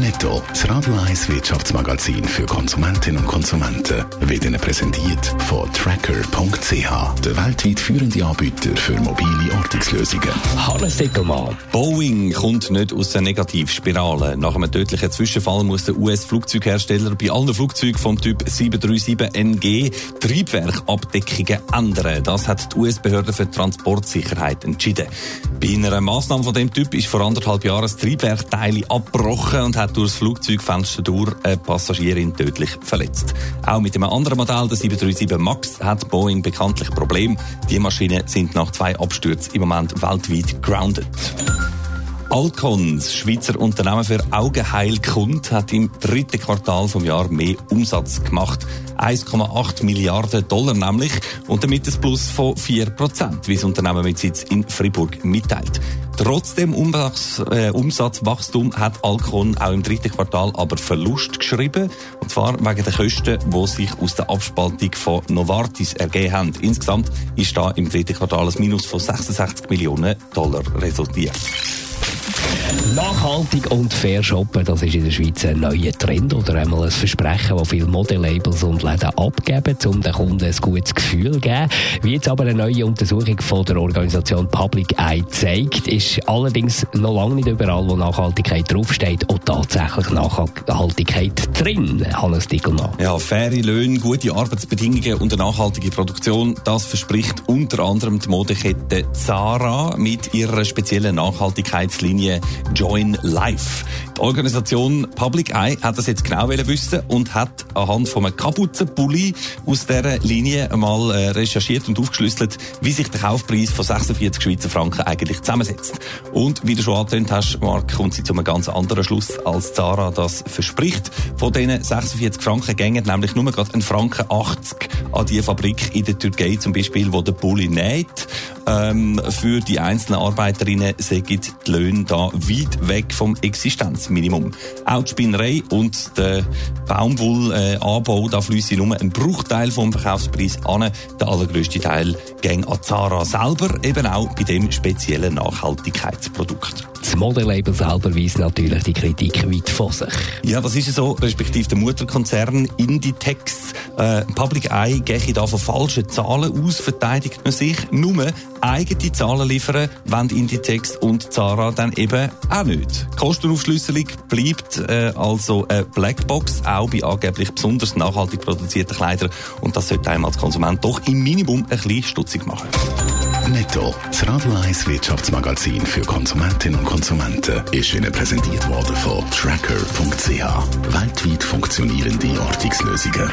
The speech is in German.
Netto, das Radio 1 Wirtschaftsmagazin für Konsumentinnen und Konsumenten, wird Ihnen präsentiert von Tracker.ch, der weltweit führende Anbieter für mobile Ortungslösungen. Hannes Dickelmann. Boeing kommt nicht aus der Negativspirale. Nach einem tödlichen Zwischenfall muss der US-Flugzeughersteller bei allen Flugzeugen vom Typ 737NG Triebwerkabdeckungen ändern. Das hat die US-Behörde für Transportsicherheit entschieden. Bei einer Massnahme von dem Typ ist vor anderthalb Jahren das Triebwerkteil abgebrochen und hat durch das Flugzeugfenster durch eine Passagierin tödlich verletzt. Auch mit einem anderen Modell, der 737 MAX, hat Boeing bekanntlich Probleme. Die Maschinen sind nach zwei Abstürzen im Moment weltweit grounded. Alcon, das Schweizer Unternehmen für Augenheilkund, hat im dritten Quartal vom Jahr mehr Umsatz gemacht. 1,8 Milliarden Dollar nämlich und damit ein Plus von 4 Prozent, wie das Unternehmen mit Sitz in Fribourg mitteilt. Trotzdem Umsatz, äh, Umsatzwachstum hat Alcon auch im dritten Quartal aber Verlust geschrieben. Und zwar wegen der Kosten, die sich aus der Abspaltung von Novartis ergeben haben. Insgesamt ist da im dritten Quartal ein Minus von 66 Millionen Dollar resultiert. Nachhaltig und fair shoppen, das ist in der Schweiz ein neuer Trend oder einmal ein Versprechen, das viele Modelabels und Läden abgeben, um den Kunden ein gutes Gefühl zu geben. Wie jetzt aber eine neue Untersuchung von der Organisation Public Eye zeigt, ist allerdings noch lange nicht überall, wo Nachhaltigkeit draufsteht, auch tatsächlich Nachhaltigkeit drin, Hannes Dickelmann. Ja, faire Löhne, gute Arbeitsbedingungen und eine nachhaltige Produktion, das verspricht unter anderem die Modekette Zara mit ihrer speziellen Nachhaltigkeitslinie Join Life. Die Organisation Public Eye hat das jetzt genau wissen und hat anhand von einem Kapuzenpulli aus dieser Linie mal äh, recherchiert und aufgeschlüsselt, wie sich der Kaufpreis von 46 Schweizer Franken eigentlich zusammensetzt. Und wie du schon angetönt hast, Mark, kommt sie zu einem ganz anderen Schluss, als Zara das verspricht. Von diesen 46 Franken gängen nämlich nur gerade ein Franken 80 an die Fabrik in der Türkei zum Beispiel, wo der Pulli näht. Ähm, für die einzelnen Arbeiterinnen sind die Löhne da weit weg vom Existenzminimum. Auch die Spinnerei und der Baumwollanbau, da fließt nur ein Bruchteil vom Verkaufspreis an. Der allergrößte Teil ging an Zara selber, eben auch bei dem speziellen Nachhaltigkeitsprodukt. Das Modelabel selber weist natürlich die Kritik weit vor sich. Ja, das ist so, respektive der Mutterkonzern Inditex. Äh, Public Eye gehe da von falschen Zahlen aus, verteidigt man sich. Nur eigene Zahlen liefern, wenn Inditex und Zara dann eben auch nicht. Die Kostenaufschlüsselung bleibt äh, also eine Blackbox, auch bei angeblich besonders nachhaltig produzierten Kleidern. Und das sollte einem als Konsument doch im Minimum ein bisschen stutzig machen. Netto, das Radio 1 Wirtschaftsmagazin für Konsumentinnen und Konsumenten, ist Ihnen präsentiert worden von Tracker.ch. Weltweit funktionierende Ortungslösungen.